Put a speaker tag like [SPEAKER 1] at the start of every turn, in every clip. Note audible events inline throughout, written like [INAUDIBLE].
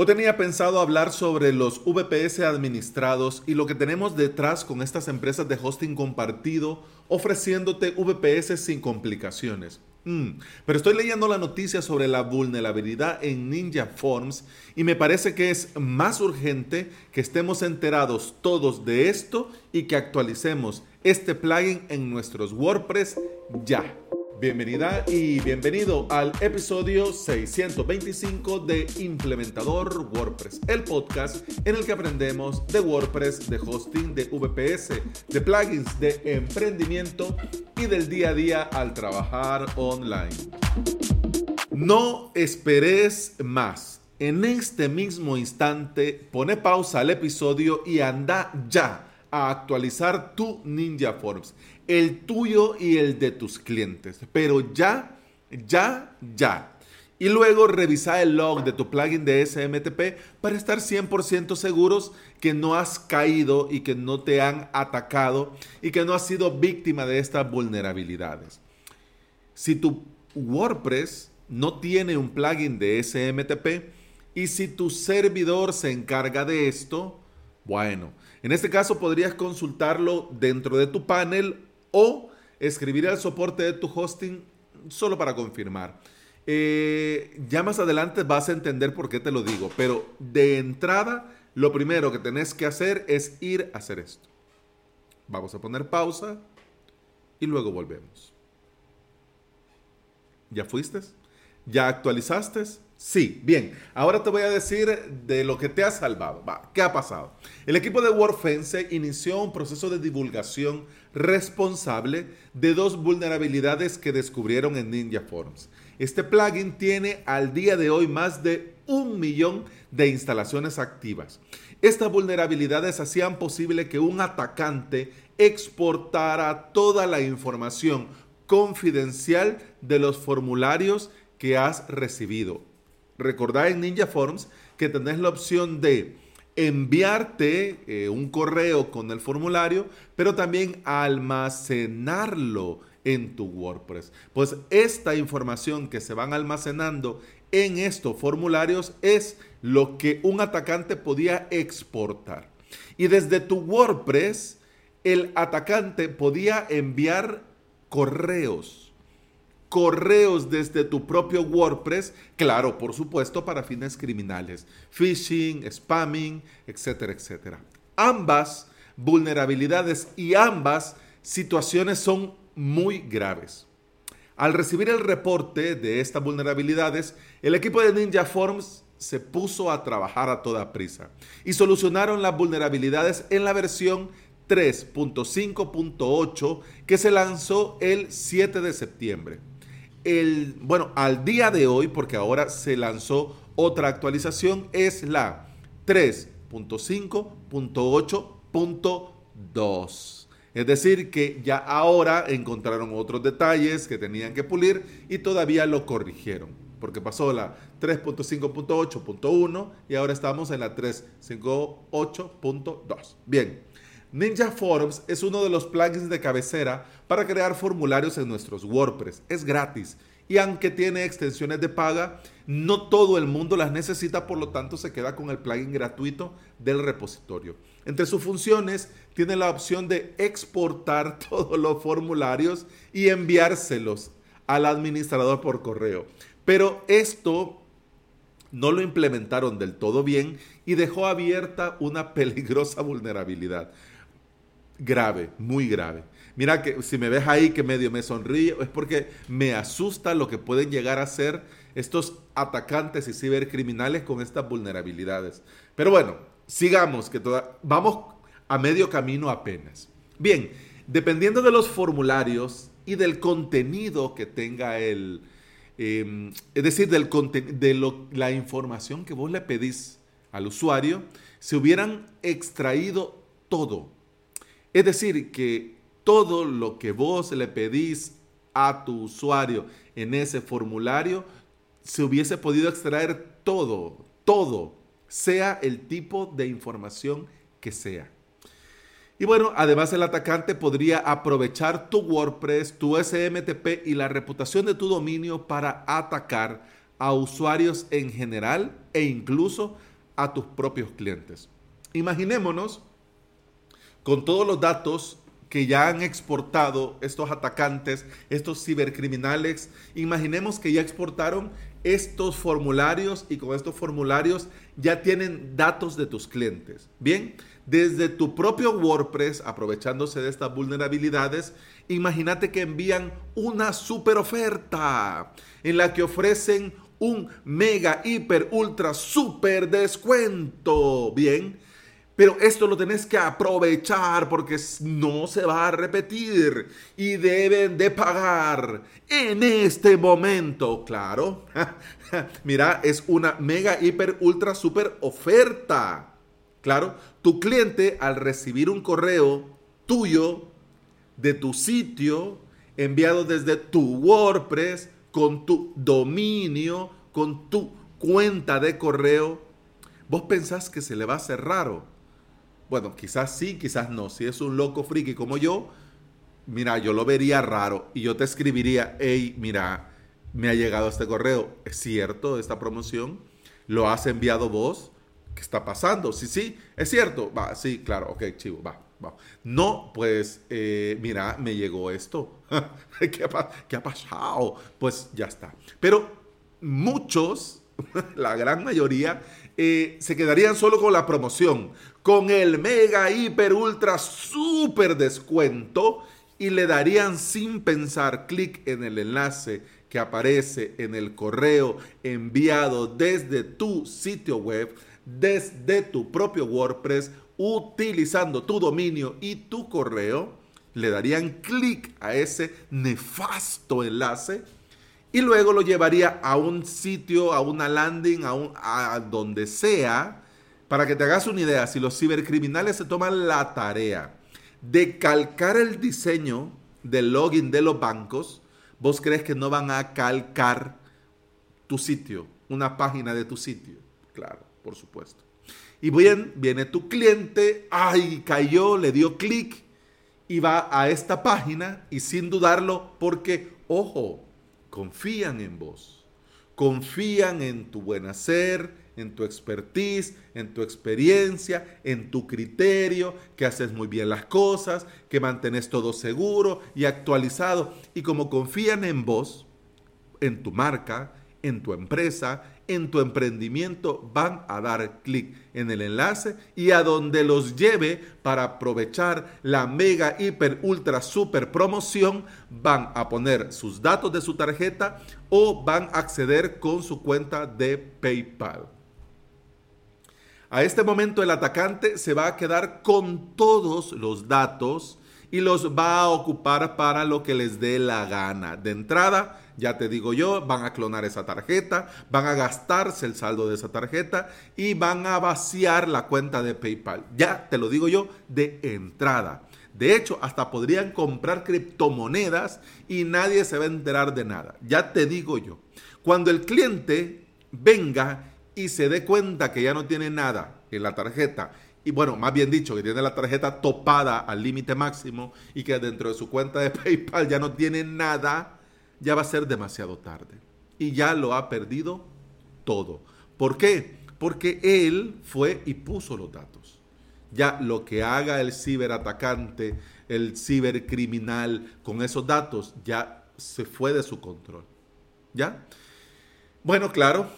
[SPEAKER 1] Hoy tenía pensado hablar sobre los VPS administrados y lo que tenemos detrás con estas empresas de hosting compartido ofreciéndote VPS sin complicaciones. Mm, pero estoy leyendo la noticia sobre la vulnerabilidad en Ninja Forms y me parece que es más urgente que estemos enterados todos de esto y que actualicemos este plugin en nuestros WordPress ya. Bienvenida y bienvenido al episodio 625 de Implementador WordPress, el podcast en el que aprendemos de WordPress, de hosting, de VPS, de plugins, de emprendimiento y del día a día al trabajar online. No esperes más. En este mismo instante, pone pausa al episodio y anda ya a actualizar tu Ninja Forms, el tuyo y el de tus clientes. Pero ya, ya, ya. Y luego revisa el log de tu plugin de SMTP para estar 100% seguros que no has caído y que no te han atacado y que no has sido víctima de estas vulnerabilidades. Si tu WordPress no tiene un plugin de SMTP y si tu servidor se encarga de esto, bueno, en este caso podrías consultarlo dentro de tu panel o escribir al soporte de tu hosting solo para confirmar. Eh, ya más adelante vas a entender por qué te lo digo, pero de entrada lo primero que tenés que hacer es ir a hacer esto. Vamos a poner pausa y luego volvemos. ¿Ya fuiste? ¿Ya actualizaste? Sí, bien. Ahora te voy a decir de lo que te ha salvado. ¿Qué ha pasado? El equipo de WordFence inició un proceso de divulgación responsable de dos vulnerabilidades que descubrieron en Ninja Forms. Este plugin tiene al día de hoy más de un millón de instalaciones activas. Estas vulnerabilidades hacían posible que un atacante exportara toda la información confidencial de los formularios que has recibido recordad en Ninja Forms que tenés la opción de enviarte eh, un correo con el formulario, pero también almacenarlo en tu WordPress. Pues esta información que se van almacenando en estos formularios es lo que un atacante podía exportar. Y desde tu WordPress, el atacante podía enviar correos correos desde tu propio WordPress, claro, por supuesto, para fines criminales, phishing, spamming, etcétera, etcétera. Ambas vulnerabilidades y ambas situaciones son muy graves. Al recibir el reporte de estas vulnerabilidades, el equipo de Ninja Forms se puso a trabajar a toda prisa y solucionaron las vulnerabilidades en la versión 3.5.8 que se lanzó el 7 de septiembre el, bueno, al día de hoy, porque ahora se lanzó otra actualización, es la 3.5.8.2. Es decir, que ya ahora encontraron otros detalles que tenían que pulir y todavía lo corrigieron. Porque pasó la 3.5.8.1 y ahora estamos en la 3.5.8.2. Bien, Ninja Forms es uno de los plugins de cabecera para crear formularios en nuestros WordPress. Es gratis y aunque tiene extensiones de paga, no todo el mundo las necesita, por lo tanto se queda con el plugin gratuito del repositorio. Entre sus funciones tiene la opción de exportar [LAUGHS] todos los formularios y enviárselos al administrador por correo. Pero esto no lo implementaron del todo bien y dejó abierta una peligrosa vulnerabilidad grave, muy grave. Mira que si me ves ahí que medio me sonríe, es porque me asusta lo que pueden llegar a ser estos atacantes y cibercriminales con estas vulnerabilidades. Pero bueno, sigamos, que vamos a medio camino apenas. Bien, dependiendo de los formularios y del contenido que tenga el, em, es decir, del de la información que vos le pedís al usuario, se hubieran extraído todo es decir, que todo lo que vos le pedís a tu usuario en ese formulario, se hubiese podido extraer todo, todo, sea el tipo de información que sea. Y bueno, además el atacante podría aprovechar tu WordPress, tu SMTP y la reputación de tu dominio para atacar a usuarios en general e incluso a tus propios clientes. Imaginémonos con todos los datos que ya han exportado estos atacantes, estos cibercriminales, imaginemos que ya exportaron estos formularios y con estos formularios ya tienen datos de tus clientes. Bien, desde tu propio WordPress, aprovechándose de estas vulnerabilidades, imagínate que envían una super oferta en la que ofrecen un mega, hiper, ultra, super descuento. Bien, pero esto lo tenés que aprovechar porque no se va a repetir y deben de pagar en este momento. Claro, [LAUGHS] mira, es una mega, hiper, ultra, super oferta. Claro, tu cliente al recibir un correo tuyo de tu sitio enviado desde tu WordPress con tu dominio, con tu cuenta de correo, vos pensás que se le va a hacer raro bueno, quizás sí, quizás no. Si es un loco friki como yo, mira, yo lo vería raro y yo te escribiría, hey, mira, me ha llegado este correo. ¿Es cierto esta promoción? ¿Lo has enviado vos? ¿Qué está pasando? Sí, sí, es cierto. Va, sí, claro, ok, chivo, va, va. No, pues, eh, mira, me llegó esto. [LAUGHS] ¿Qué, ha, ¿Qué ha pasado? Pues ya está. Pero muchos, [LAUGHS] la gran mayoría, eh, se quedarían solo con la promoción, con el mega, hiper, ultra, super descuento y le darían sin pensar clic en el enlace que aparece en el correo enviado desde tu sitio web, desde tu propio WordPress, utilizando tu dominio y tu correo, le darían clic a ese nefasto enlace y luego lo llevaría a un sitio, a una landing, a, un, a donde sea, para que te hagas una idea, si los cibercriminales se toman la tarea de calcar el diseño del login de los bancos, vos crees que no van a calcar tu sitio, una página de tu sitio. Claro, por supuesto. Y bien, viene tu cliente, ay, cayó, le dio clic y va a esta página y sin dudarlo, porque, ojo, confían en vos, confían en tu buen hacer, en tu expertise, en tu experiencia, en tu criterio, que haces muy bien las cosas, que mantienes todo seguro y actualizado. Y como confían en vos, en tu marca, en tu empresa, en tu emprendimiento, van a dar clic en el enlace y a donde los lleve para aprovechar la mega, hiper, ultra, super promoción, van a poner sus datos de su tarjeta o van a acceder con su cuenta de PayPal. A este momento el atacante se va a quedar con todos los datos y los va a ocupar para lo que les dé la gana. De entrada, ya te digo yo, van a clonar esa tarjeta, van a gastarse el saldo de esa tarjeta y van a vaciar la cuenta de PayPal. Ya te lo digo yo, de entrada. De hecho, hasta podrían comprar criptomonedas y nadie se va a enterar de nada. Ya te digo yo, cuando el cliente venga y se dé cuenta que ya no tiene nada en la tarjeta y bueno, más bien dicho, que tiene la tarjeta topada al límite máximo y que dentro de su cuenta de [LAUGHS] PayPal ya no tiene nada, ya va a ser demasiado tarde. Y ya lo ha perdido todo. ¿Por qué? Porque él fue y puso los datos. Ya lo que haga el ciberatacante, el cibercriminal con esos datos, ya se fue de su control. ¿Ya? Bueno, claro.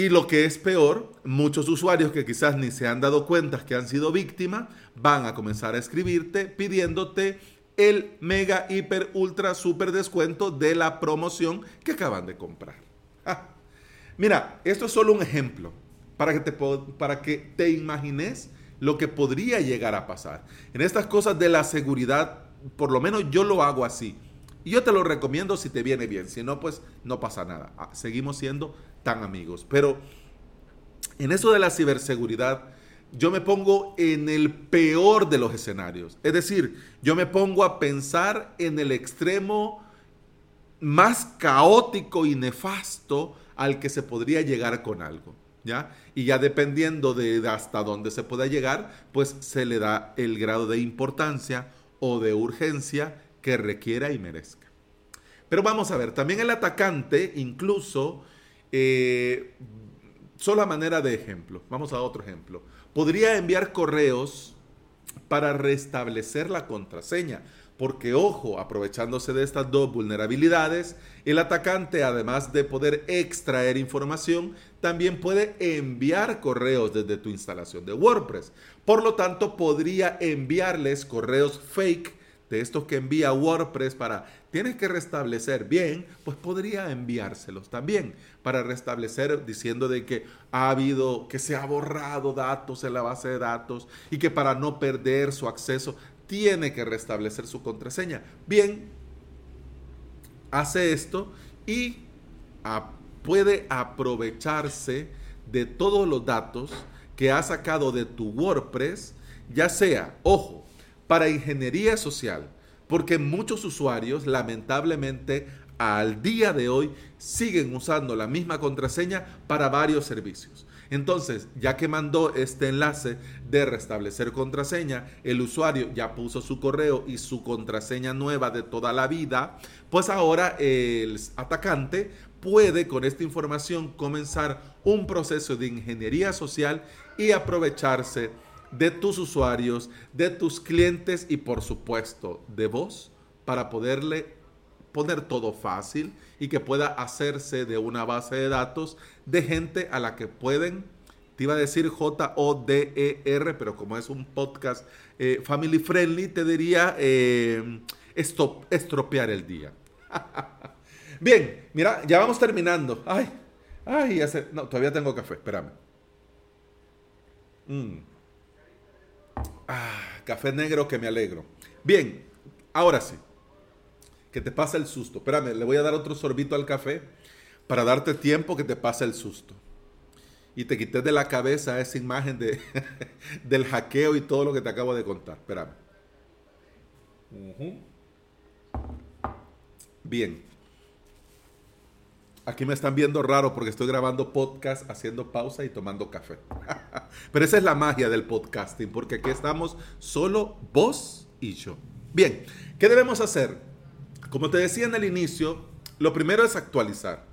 [SPEAKER 1] Y lo que es peor, muchos usuarios que quizás ni se han dado cuenta que han sido víctimas, van a comenzar a escribirte pidiéndote el mega, hiper, ultra, super descuento de la promoción que acaban de comprar. Ah, mira, esto es solo un ejemplo para que, te, para que te imagines lo que podría llegar a pasar. En estas cosas de la seguridad, por lo menos yo lo hago así. Y yo te lo recomiendo si te viene bien. Si no, pues no pasa nada. Ah, seguimos siendo tan amigos. Pero en eso de la ciberseguridad, yo me pongo en el peor de los escenarios. Es decir, yo me pongo a pensar en el extremo más caótico y nefasto al que se podría llegar con algo. ¿Ya? Y ya dependiendo de hasta dónde se pueda llegar, pues se le da el grado de importancia o de urgencia que requiera y merezca. Pero vamos a ver, también el atacante incluso Eh, solo a manera de ejemplo, vamos a otro ejemplo. Podría enviar correos para restablecer la contraseña. Porque, ojo, aprovechándose de estas dos vulnerabilidades, el atacante, además de poder extraer información, también puede enviar correos desde tu instalación de WordPress. Por lo tanto, podría enviarles correos fake de estos que envía WordPress para, tienes que restablecer bien, pues podría enviárselos también para restablecer diciendo de que ha habido, que se ha borrado datos en la base de datos y que para no perder su acceso tiene que restablecer su contraseña. Bien, hace esto y puede aprovecharse de todos los datos que ha sacado de tu WordPress, ya sea, ojo, para ingeniería social, porque muchos usuarios lamentablemente al día de hoy siguen usando la misma contraseña para varios servicios. Entonces, ya que mandó este enlace de restablecer contraseña, el usuario ya puso su correo y su contraseña nueva de toda la vida, pues ahora el atacante puede con esta información comenzar un proceso de ingeniería social y aprovecharse de tus usuarios, de tus clientes y por supuesto de vos para poderle poner todo fácil y que pueda hacerse de una base de datos de gente a la que pueden, te iba a decir J-O-D-E-R, pero como es un podcast eh, family friendly, te diría eh, estropear el día. [LAUGHS] Bien, mira, ya vamos terminando. Ay, ay, hace, no, todavía tengo café, espérame. Mm. Ah, café negro que me alegro. Bien, ahora sí que te pasa el susto. Espérame, le voy a dar otro sorbito al café para darte tiempo que te pase el susto. Y te quité de la cabeza esa imagen de, [LAUGHS] del hackeo y todo lo que te acabo de contar. Espérame. Bien. Aquí me están viendo raro porque estoy grabando podcast, haciendo pausa y tomando café. [LAUGHS] Pero esa es la magia del podcasting, porque aquí estamos solo vos y yo. Bien, ¿qué debemos hacer? Como te decía en el inicio, lo primero es actualizar.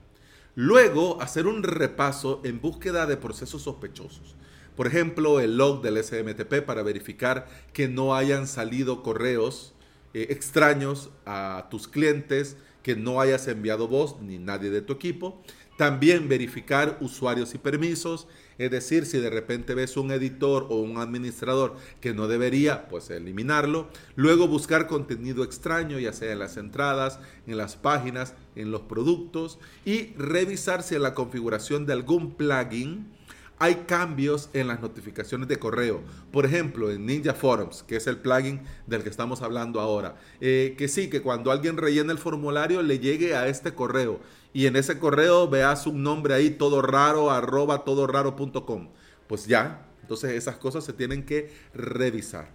[SPEAKER 1] Luego, hacer un repaso en búsqueda de procesos sospechosos. Por ejemplo, el log del SMTP para verificar que no hayan salido correos eh, extraños a tus clientes, que no hayas enviado vos ni nadie de tu equipo. También verificar usuarios y permisos, es decir, si de repente ves un editor o un administrador que no debería, pues eliminarlo. Luego buscar contenido extraño, ya sea en las entradas, en las páginas, en los productos y revisar si en la configuración de algún plugin hay cambios en las notificaciones de correo. Por ejemplo, en Ninja Forms, que es el plugin del que estamos hablando ahora. Eh, que sí, que cuando alguien rellene el formulario le llegue a este correo y en ese correo veas un nombre ahí todo raro, arroba todo raro.com. Pues ya, entonces esas cosas se tienen que revisar.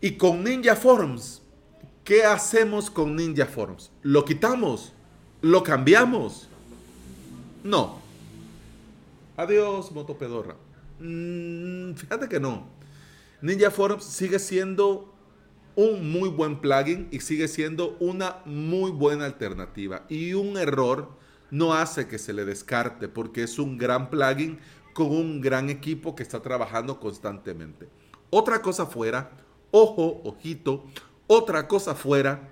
[SPEAKER 1] Y con Ninja Forms, ¿qué hacemos con Ninja Forms? ¿Lo quitamos? ¿Lo cambiamos? No. Adiós, motopedorra. Mm, fíjate que no. Ninja Forms sigue siendo un muy buen plugin y sigue siendo una muy buena alternativa. Y un error no hace que se le descarte porque es un gran plugin con un gran equipo que está trabajando constantemente. Otra cosa fuera, ojo, ojito, otra cosa fuera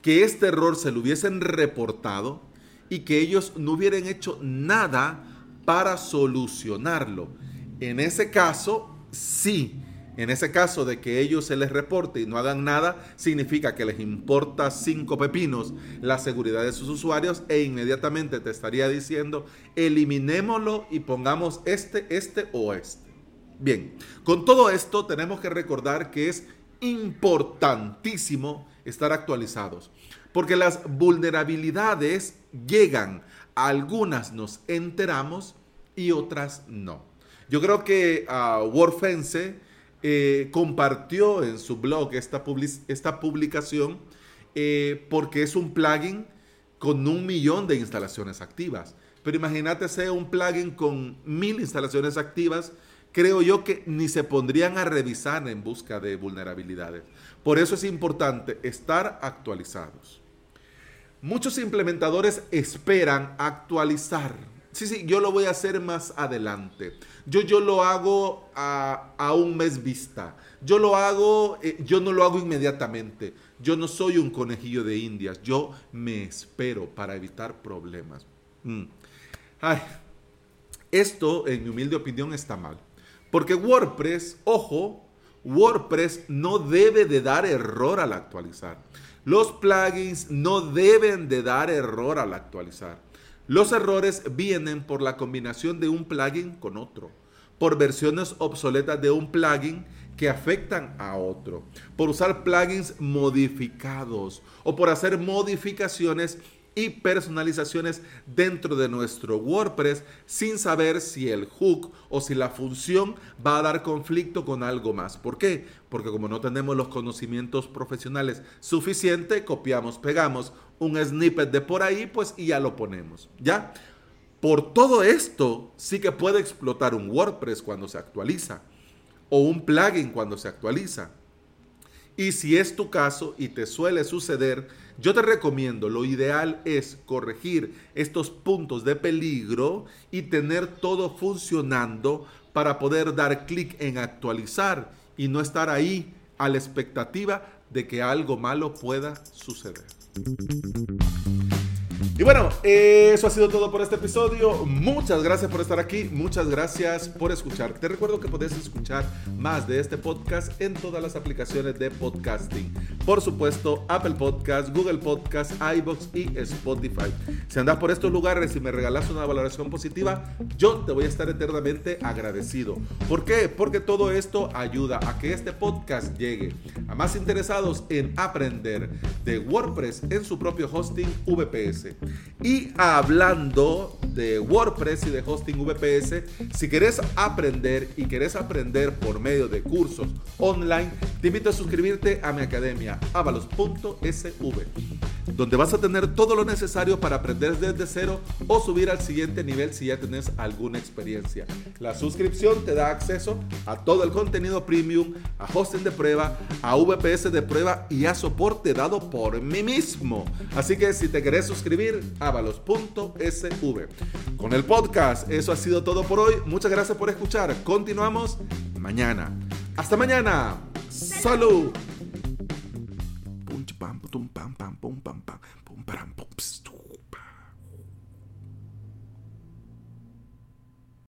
[SPEAKER 1] que este error se lo hubiesen reportado y que ellos no hubieran hecho nada para solucionarlo. En ese caso, sí en ese caso de que ellos se les reporte y no hagan nada, significa que les importa cinco pepinos la seguridad de sus usuarios e inmediatamente te estaría diciendo, eliminémoslo y pongamos este, este o este. Bien, con todo esto tenemos que recordar que es importantísimo estar actualizados, porque las vulnerabilidades llegan, algunas nos enteramos y otras no. Yo creo que uh, eh, compartió en su blog esta, esta publicación eh, porque es un plugin con un millón de instalaciones activas. Pero imagínate sea un plugin con mil instalaciones activas, creo yo que ni se pondrían a revisar en busca de vulnerabilidades. Por eso es importante estar actualizados. Muchos implementadores esperan actualizar. Sí, sí, yo lo voy a hacer más adelante. Yo, yo lo hago a, un mes vista. Yo lo hago, eh, yo no lo hago inmediatamente. Yo no soy un conejillo de indias. Yo me espero para evitar problemas. Mm. Ay, esto, en mi humilde opinión, está mal. Porque WordPress, ojo, WordPress no debe de dar error al actualizar. Los plugins no deben de dar error al actualizar. Los errores vienen por la combinación de un plugin con otro, por versiones obsoletas de un plugin que afectan a otro, por usar plugins modificados o por hacer modificaciones y personalizaciones dentro de nuestro WordPress sin saber si el hook o si la función va a dar conflicto con algo más. ¿Por qué? Porque como no tenemos los conocimientos profesionales suficientes, copiamos, pegamos un snippet de por ahí, pues y ya lo ponemos. ¿Ya? Por todo esto, sí que puede explotar un WordPress cuando se actualiza o un plugin cuando se actualiza. Y si es tu caso y te suele suceder, yo te recomiendo, lo ideal es corregir estos puntos de peligro y tener todo funcionando para poder dar clic en actualizar y no estar ahí a la expectativa de que algo malo pueda suceder. Y bueno, eso ha sido todo por este episodio. Muchas gracias por estar aquí. Muchas gracias por escuchar. Te recuerdo que puedes escuchar más de este podcast en todas las aplicaciones de podcasting. Por supuesto, Apple Podcast, Google Podcast, iBox y Spotify. Si andas por estos lugares y me regalas una valoración positiva, yo te voy a estar eternamente agradecido. ¿Por qué? Porque todo esto ayuda a que este podcast llegue a más interesados en aprender de WordPress en su propio hosting VPS. Y hablando de WordPress y de hosting VPS, si quieres aprender y quieres aprender por medio de cursos online, te invito a suscribirte a mi academia avalos.sv, donde vas a tener todo lo necesario para aprender desde cero o subir al siguiente nivel si ya tienes alguna experiencia. La suscripción te da acceso a todo el contenido premium, a hosting de prueba, a VPS de prueba y a soporte dado por mí mismo. Así que si te querés suscribir, avalos.sv con el podcast. Eso ha sido todo por hoy. Muchas gracias por escuchar. Continuamos mañana. Hasta mañana. Salud.